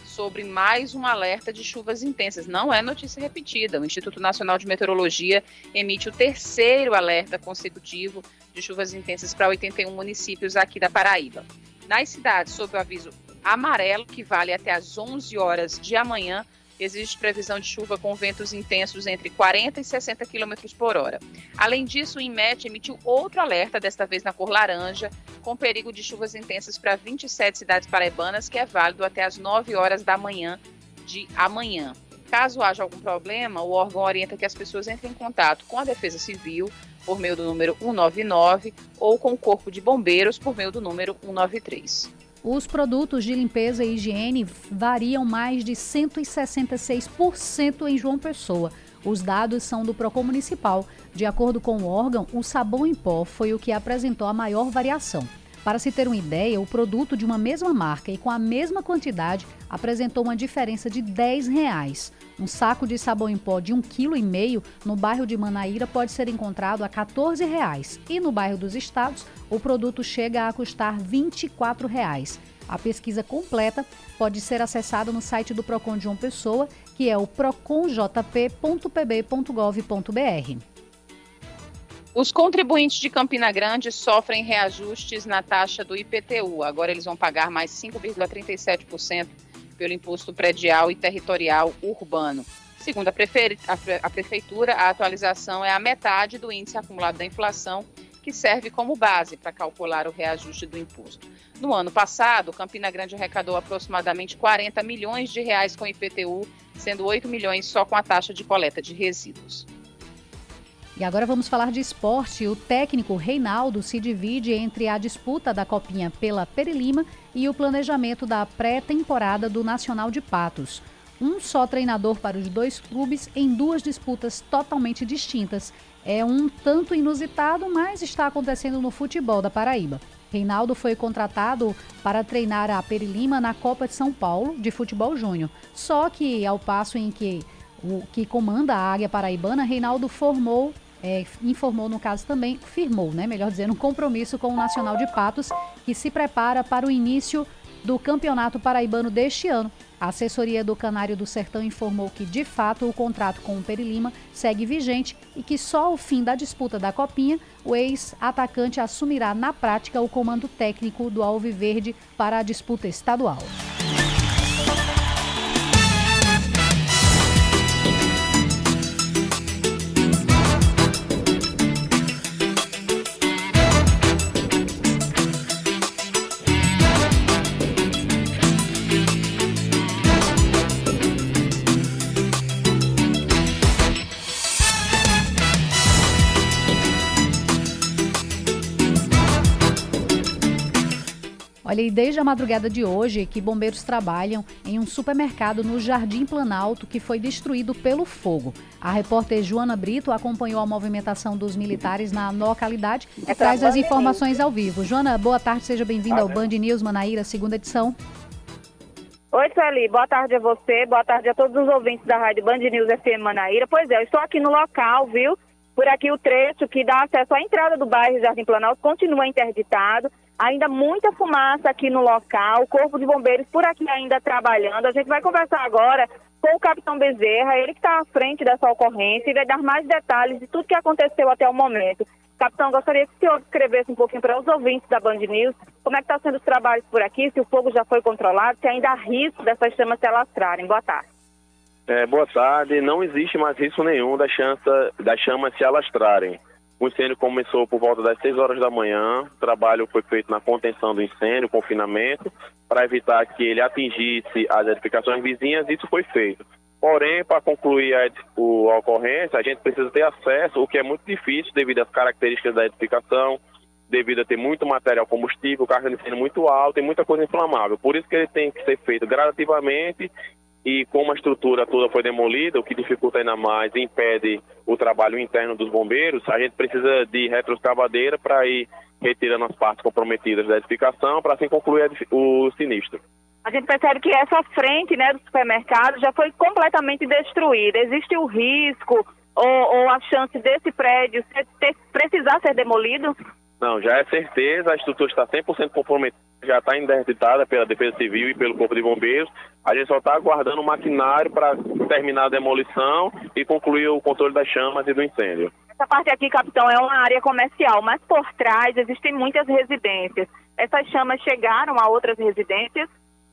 sobre mais um alerta de chuvas intensas. Não é notícia repetida. O Instituto Nacional de Meteorologia emite o terceiro alerta consecutivo de chuvas intensas para 81 municípios aqui da Paraíba. Nas cidades, sob o aviso amarelo, que vale até às 11 horas de amanhã, existe previsão de chuva com ventos intensos entre 40 e 60 km por hora. Além disso, o INMET emitiu outro alerta, desta vez na cor laranja, com perigo de chuvas intensas para 27 cidades paraibanas, que é válido até as 9 horas da manhã de amanhã. Caso haja algum problema, o órgão orienta que as pessoas entrem em contato com a Defesa Civil por meio do número 199 ou com o Corpo de Bombeiros por meio do número 193. Os produtos de limpeza e higiene variam mais de 166% em João Pessoa. Os dados são do Procon Municipal. De acordo com o órgão, o sabão em pó foi o que apresentou a maior variação. Para se ter uma ideia, o produto de uma mesma marca e com a mesma quantidade apresentou uma diferença de 10 reais. Um saco de sabão em pó de 1,5 kg no bairro de Manaíra pode ser encontrado a 14 reais, e no bairro dos Estados o produto chega a custar 24 reais. A pesquisa completa pode ser acessada no site do Procon de João Pessoa, que é o proconjp.pb.gov.br. Os contribuintes de Campina Grande sofrem reajustes na taxa do IPTU. Agora eles vão pagar mais 5,37% pelo imposto predial e territorial urbano. Segundo a, prefe a, Prefeitura, a atualização é a metade do índice acumulado da inflação, que serve como base para calcular o reajuste do imposto. No ano passado, Campina Grande arrecadou aproximadamente 40 milhões de reais com IPTU, sendo 8 milhões só com a taxa de coleta de resíduos. E agora vamos falar de esporte. O técnico Reinaldo se divide entre a disputa da Copinha pela Perilima e o planejamento da pré-temporada do Nacional de Patos. Um só treinador para os dois clubes em duas disputas totalmente distintas. É um tanto inusitado, mas está acontecendo no futebol da Paraíba. Reinaldo foi contratado para treinar a Perilima na Copa de São Paulo de Futebol Júnior. Só que, ao passo em que o que comanda a Águia Paraibana, Reinaldo formou é, informou, no caso também, firmou, né, melhor dizendo, um compromisso com o Nacional de Patos, que se prepara para o início do Campeonato Paraibano deste ano. A assessoria do Canário do Sertão informou que, de fato, o contrato com o Perilima segue vigente e que só ao fim da disputa da Copinha, o ex-atacante assumirá na prática o comando técnico do Alviverde para a disputa estadual. Olha, e desde a madrugada de hoje que bombeiros trabalham em um supermercado no Jardim Planalto que foi destruído pelo fogo. A repórter Joana Brito acompanhou a movimentação dos militares na localidade e traz as informações ao vivo. Joana, boa tarde, seja bem-vinda ao Band News Manaíra, segunda edição. Oi, Sueli, boa tarde a você, boa tarde a todos os ouvintes da Rádio Band News FM Manaíra. Pois é, eu estou aqui no local, viu? Por aqui o trecho que dá acesso à entrada do bairro Jardim Planalto continua interditado. Ainda muita fumaça aqui no local, o Corpo de Bombeiros por aqui ainda trabalhando. A gente vai conversar agora com o capitão Bezerra, ele que está à frente dessa ocorrência e vai dar mais detalhes de tudo que aconteceu até o momento. Capitão, gostaria que o senhor escrevesse um pouquinho para os ouvintes da Band News como é que estão tá sendo os trabalhos por aqui, se o fogo já foi controlado, se ainda há risco dessas chamas se alastrarem. Boa tarde. É, boa tarde. Não existe mais risco nenhum das, chança, das chamas se alastrarem. O incêndio começou por volta das 6 horas da manhã. O trabalho foi feito na contenção do incêndio, confinamento, para evitar que ele atingisse as edificações vizinhas. Isso foi feito. Porém, para concluir a, o, a ocorrência, a gente precisa ter acesso, o que é muito difícil devido às características da edificação, devido a ter muito material combustível, carga de incêndio muito alta e muita coisa inflamável. Por isso que ele tem que ser feito gradativamente e como a estrutura toda foi demolida, o que dificulta ainda mais, impede o trabalho interno dos bombeiros, a gente precisa de retroescavadeira para ir retirando as partes comprometidas da edificação para assim concluir o sinistro. A gente percebe que essa frente né, do supermercado já foi completamente destruída. Existe o risco ou, ou a chance desse prédio ser, ter, precisar ser demolido? Não, já é certeza, a estrutura está 100% comprometida, já está interditada pela Defesa Civil e pelo Corpo de Bombeiros. A gente só está aguardando o maquinário para terminar a demolição e concluir o controle das chamas e do incêndio. Essa parte aqui, capitão, é uma área comercial, mas por trás existem muitas residências. Essas chamas chegaram a outras residências?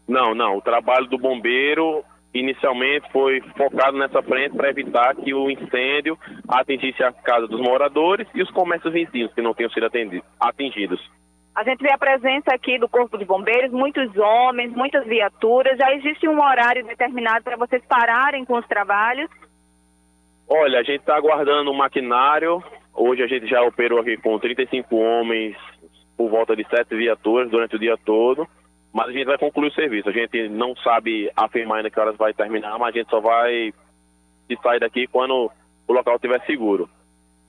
Não, não. O trabalho do bombeiro inicialmente foi focado nessa frente para evitar que o incêndio atingisse a casa dos moradores e os comércios vizinhos que não tenham sido atingidos. A gente vê a presença aqui do Corpo de Bombeiros, muitos homens, muitas viaturas. Já existe um horário determinado para vocês pararem com os trabalhos? Olha, a gente está aguardando o maquinário. Hoje a gente já operou aqui com 35 homens por volta de sete viaturas durante o dia todo. Mas a gente vai concluir o serviço. A gente não sabe afirmar ainda que horas vai terminar, mas a gente só vai sair daqui quando o local estiver seguro.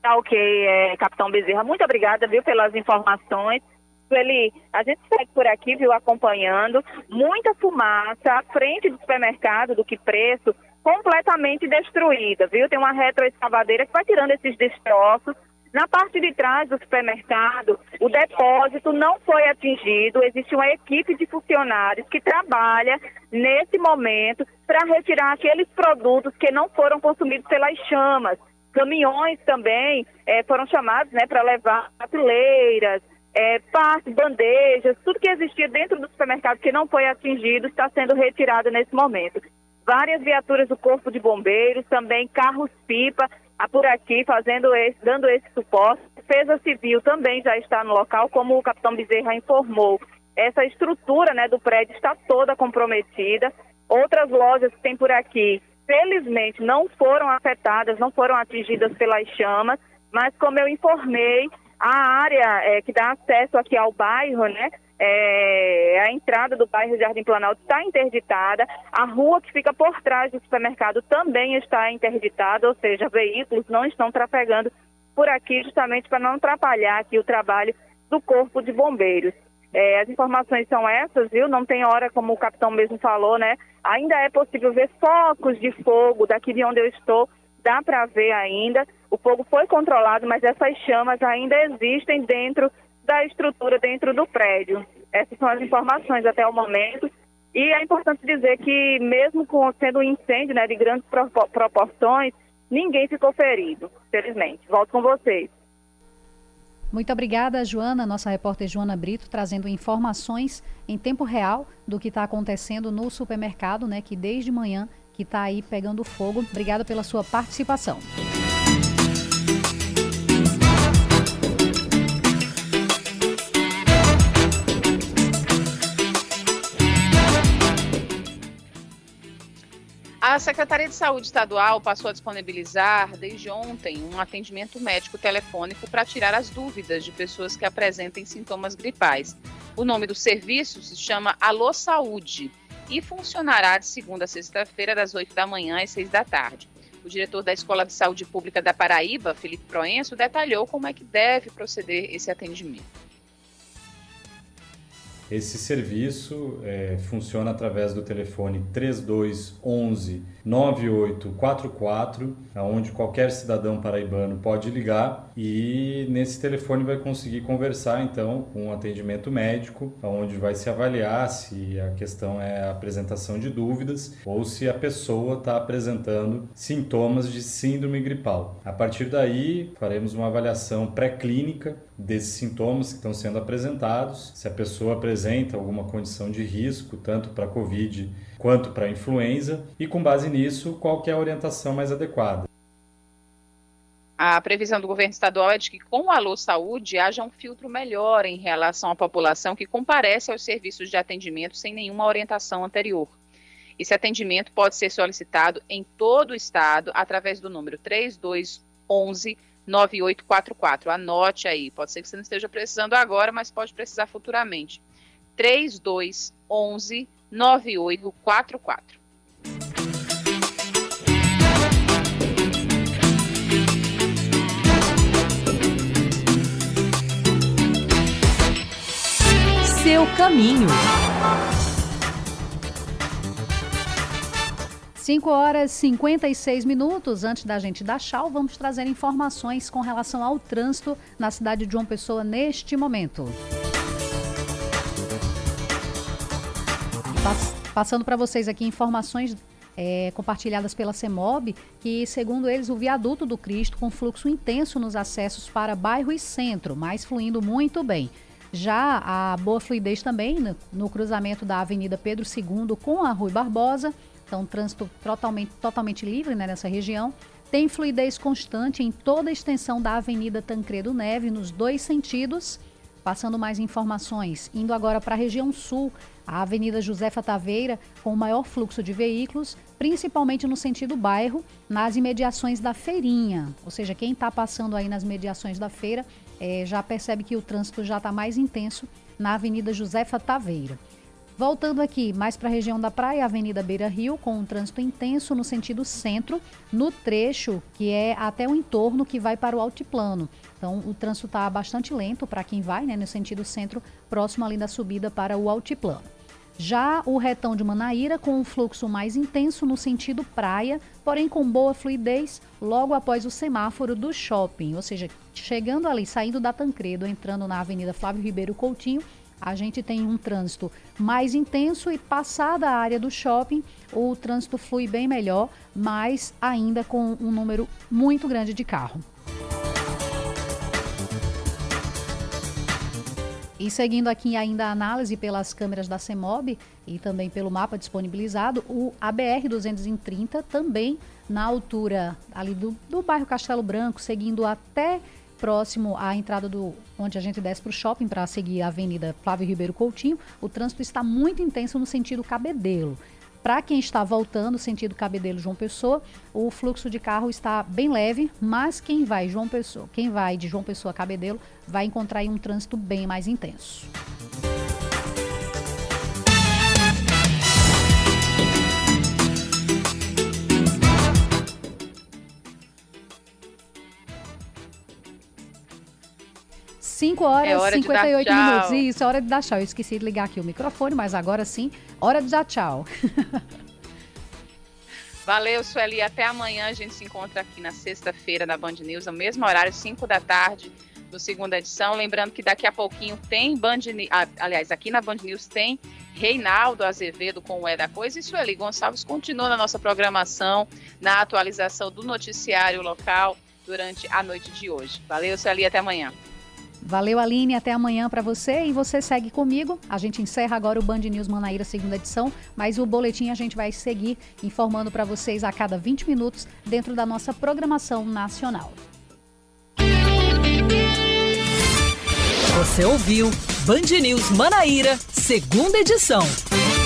Tá ok, é, Capitão Bezerra. Muito obrigada, viu, pelas informações. Sueli, a gente segue por aqui, viu, acompanhando. Muita fumaça à frente do supermercado, do que preço, completamente destruída, viu? Tem uma retroescavadeira que vai tirando esses destroços na parte de trás do supermercado, o depósito não foi atingido. Existe uma equipe de funcionários que trabalha nesse momento para retirar aqueles produtos que não foram consumidos pelas chamas. Caminhões também é, foram chamados né, para levar prateleiras, é, partes, bandejas, tudo que existia dentro do supermercado que não foi atingido está sendo retirado nesse momento. Várias viaturas do Corpo de Bombeiros, também carros-pipa por aqui fazendo esse, dando esse suporte. Defesa Civil também já está no local, como o capitão Bezerra informou. Essa estrutura né, do prédio está toda comprometida. Outras lojas que tem por aqui, felizmente, não foram afetadas, não foram atingidas pelas chamas, mas como eu informei, a área é, que dá acesso aqui ao bairro, né, é, a entrada do bairro Jardim Planalto está interditada, a rua que fica por trás do supermercado também está interditada, ou seja, veículos não estão trafegando por aqui justamente para não atrapalhar aqui o trabalho do Corpo de Bombeiros. É, as informações são essas, viu? Não tem hora, como o capitão mesmo falou, né? Ainda é possível ver focos de fogo daqui de onde eu estou, dá para ver ainda. O fogo foi controlado, mas essas chamas ainda existem dentro da estrutura dentro do prédio. Essas são as informações até o momento. E é importante dizer que, mesmo com, sendo um incêndio né, de grandes proporções, ninguém ficou ferido, felizmente. Volto com vocês. Muito obrigada, Joana, nossa repórter Joana Brito, trazendo informações em tempo real do que está acontecendo no supermercado, né, que desde manhã que está aí pegando fogo. Obrigada pela sua participação. A Secretaria de Saúde Estadual passou a disponibilizar, desde ontem, um atendimento médico telefônico para tirar as dúvidas de pessoas que apresentem sintomas gripais. O nome do serviço se chama Alô Saúde e funcionará de segunda a sexta-feira, das 8 da manhã às 6 da tarde. O diretor da Escola de Saúde Pública da Paraíba, Felipe Proenço, detalhou como é que deve proceder esse atendimento. Esse serviço é, funciona através do telefone 3211 9844, aonde qualquer cidadão paraibano pode ligar e nesse telefone vai conseguir conversar então com um atendimento médico, onde vai se avaliar se a questão é a apresentação de dúvidas ou se a pessoa está apresentando sintomas de síndrome gripal. A partir daí, faremos uma avaliação pré-clínica desses sintomas que estão sendo apresentados, se a pessoa apresenta alguma condição de risco, tanto para Covid quanto para influenza, e com base nisso, qual é a orientação mais adequada. A previsão do governo estadual é de que, com o Alô Saúde, haja um filtro melhor em relação à população que comparece aos serviços de atendimento sem nenhuma orientação anterior. Esse atendimento pode ser solicitado em todo o estado através do número 3211 9844. Anote aí, pode ser que você não esteja precisando agora, mas pode precisar futuramente. 3211 9844. Seu caminho. 5 horas e 56 minutos antes da gente dar tchau, vamos trazer informações com relação ao trânsito na cidade de João Pessoa neste momento. Passando para vocês aqui informações é, compartilhadas pela CEMOB, que, segundo eles, o viaduto do Cristo com fluxo intenso nos acessos para bairro e centro, mas fluindo muito bem. Já a boa fluidez também no, no cruzamento da Avenida Pedro II com a Rui Barbosa, então trânsito totalmente, totalmente livre né, nessa região. Tem fluidez constante em toda a extensão da Avenida Tancredo Neve, nos dois sentidos. Passando mais informações, indo agora para a região sul, a Avenida Josefa Taveira, com o maior fluxo de veículos, principalmente no sentido bairro, nas imediações da feirinha. Ou seja, quem está passando aí nas mediações da feira é, já percebe que o trânsito já está mais intenso na Avenida Josefa Taveira. Voltando aqui mais para a região da praia, Avenida Beira Rio, com um trânsito intenso no sentido centro, no trecho que é até o entorno que vai para o altiplano. Então, o trânsito está bastante lento para quem vai, né, no sentido centro, próximo ali da subida para o altiplano. Já o retão de Manaíra, com um fluxo mais intenso no sentido praia, porém com boa fluidez, logo após o semáforo do shopping. Ou seja, chegando ali, saindo da Tancredo, entrando na Avenida Flávio Ribeiro Coutinho, a gente tem um trânsito mais intenso e passada a área do shopping, o trânsito flui bem melhor, mas ainda com um número muito grande de carro. E seguindo aqui ainda a análise pelas câmeras da CEMOB e também pelo mapa disponibilizado, o ABR-230 também na altura ali do, do bairro Castelo Branco, seguindo até próximo à entrada do onde a gente desce para o shopping para seguir a Avenida Flávio Ribeiro Coutinho, o trânsito está muito intenso no sentido Cabedelo. Para quem está voltando, sentido Cabedelo João Pessoa, o fluxo de carro está bem leve, mas quem vai João Pessoa, quem vai de João Pessoa a Cabedelo vai encontrar um trânsito bem mais intenso. Cinco horas e é 58 minutos. Isso, é hora de dar tchau. Eu esqueci de ligar aqui o microfone, mas agora sim, hora de dar tchau. Valeu, Sueli. Até amanhã. A gente se encontra aqui na sexta-feira na Band News, no mesmo horário, 5 da tarde, no segunda edição. Lembrando que daqui a pouquinho tem Band News. Ah, aliás, aqui na Band News tem Reinaldo Azevedo com o É da Coisa. E Sueli Gonçalves continua na nossa programação, na atualização do noticiário local durante a noite de hoje. Valeu, Sueli. Até amanhã. Valeu, Aline. Até amanhã para você. E você segue comigo. A gente encerra agora o Band News Manaíra, segunda edição, mas o boletim a gente vai seguir informando para vocês a cada 20 minutos dentro da nossa programação nacional. Você ouviu Band News Manaíra, segunda edição.